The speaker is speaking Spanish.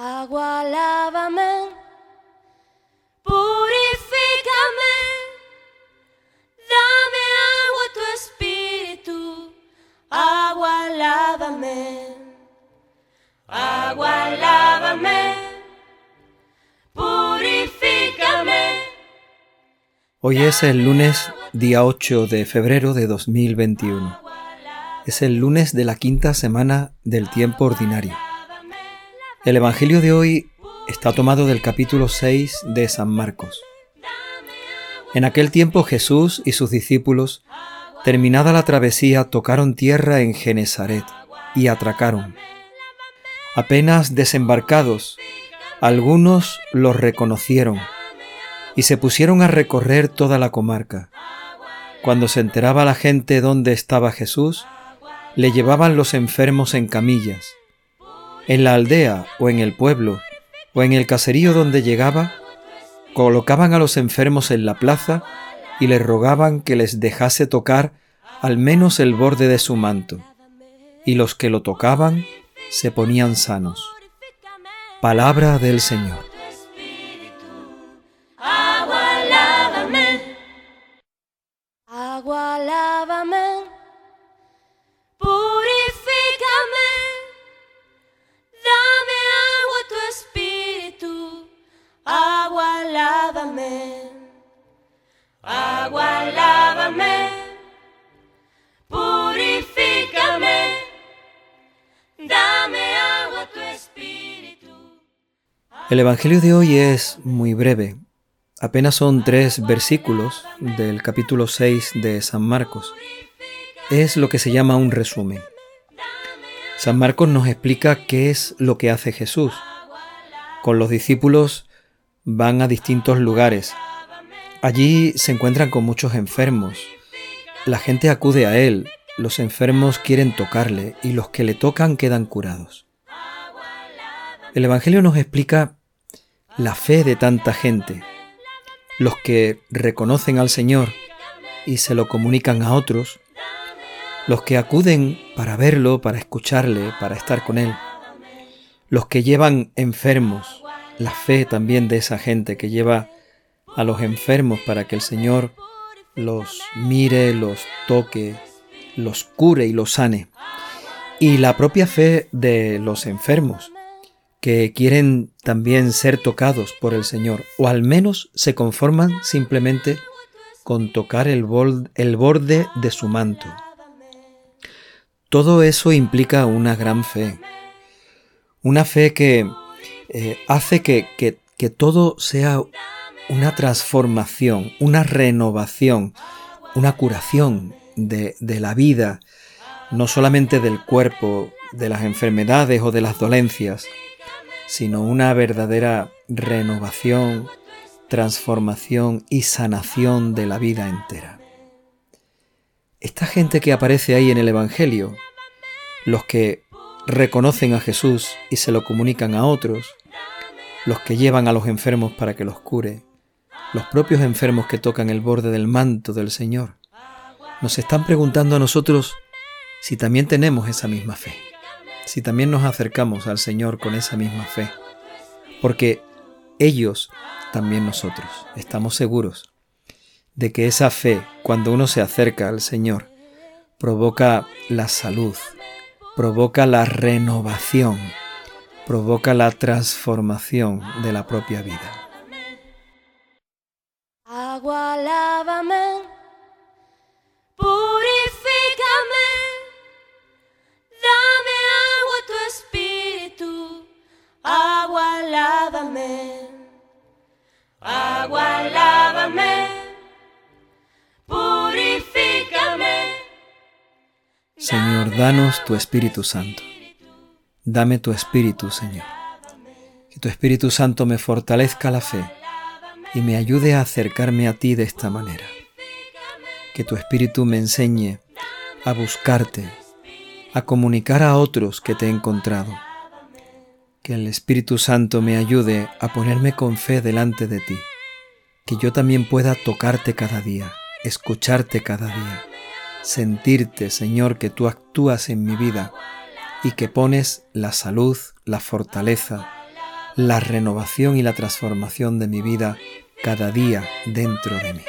Agua, lávame, purifícame, dame agua tu espíritu. Agua, lávame, agua, lávame, purifícame. Hoy es el lunes día 8 de febrero de 2021. Es el lunes de la quinta semana del tiempo ordinario. El Evangelio de hoy está tomado del capítulo 6 de San Marcos. En aquel tiempo Jesús y sus discípulos, terminada la travesía, tocaron tierra en Genezaret y atracaron. Apenas desembarcados, algunos los reconocieron y se pusieron a recorrer toda la comarca. Cuando se enteraba la gente dónde estaba Jesús, le llevaban los enfermos en camillas. En la aldea o en el pueblo o en el caserío donde llegaba, colocaban a los enfermos en la plaza y le rogaban que les dejase tocar al menos el borde de su manto, y los que lo tocaban se ponían sanos. Palabra del Señor. El Evangelio de hoy es muy breve. Apenas son tres versículos del capítulo 6 de San Marcos. Es lo que se llama un resumen. San Marcos nos explica qué es lo que hace Jesús. Con los discípulos van a distintos lugares. Allí se encuentran con muchos enfermos. La gente acude a Él, los enfermos quieren tocarle y los que le tocan quedan curados. El Evangelio nos explica la fe de tanta gente, los que reconocen al Señor y se lo comunican a otros, los que acuden para verlo, para escucharle, para estar con Él, los que llevan enfermos, la fe también de esa gente que lleva a los enfermos para que el Señor los mire, los toque, los cure y los sane. Y la propia fe de los enfermos, que quieren también ser tocados por el Señor, o al menos se conforman simplemente con tocar el, borde de su manto. Todo eso implica una gran fe, una fe que eh, hace que, todo sea una transformación, una renovación, una curación de, la vida, no solamente del cuerpo, de las enfermedades o de las dolencias, sino una verdadera renovación, transformación y sanación de la vida entera. Esta gente que aparece ahí en el Evangelio, los que reconocen a Jesús y se lo comunican a otros, los que llevan a los enfermos para que los cure, los propios enfermos que tocan el borde del manto del Señor, nos están preguntando a nosotros si también tenemos esa misma fe, si también nos acercamos al Señor con esa misma fe, porque ellos, también nosotros, estamos seguros de que esa fe, cuando uno se acerca al Señor, provoca la salud, provoca la renovación, provoca la transformación de la propia vida. Agua, lávame, purifícame. Señor, danos tu Espíritu Santo. Dame tu Espíritu, Señor. Que tu Espíritu Santo me fortalezca la fe y me ayude a acercarme a ti de esta manera. Que tu Espíritu me enseñe a buscarte, a comunicar a otros que te he encontrado. Que el Espíritu Santo me ayude a ponerme con fe delante de ti. Que yo también pueda tocarte cada día, escucharte cada día, sentirte, Señor, que tú actúas en mi vida y que pones la salud, la fortaleza, la renovación y la transformación de mi vida cada día dentro de mí.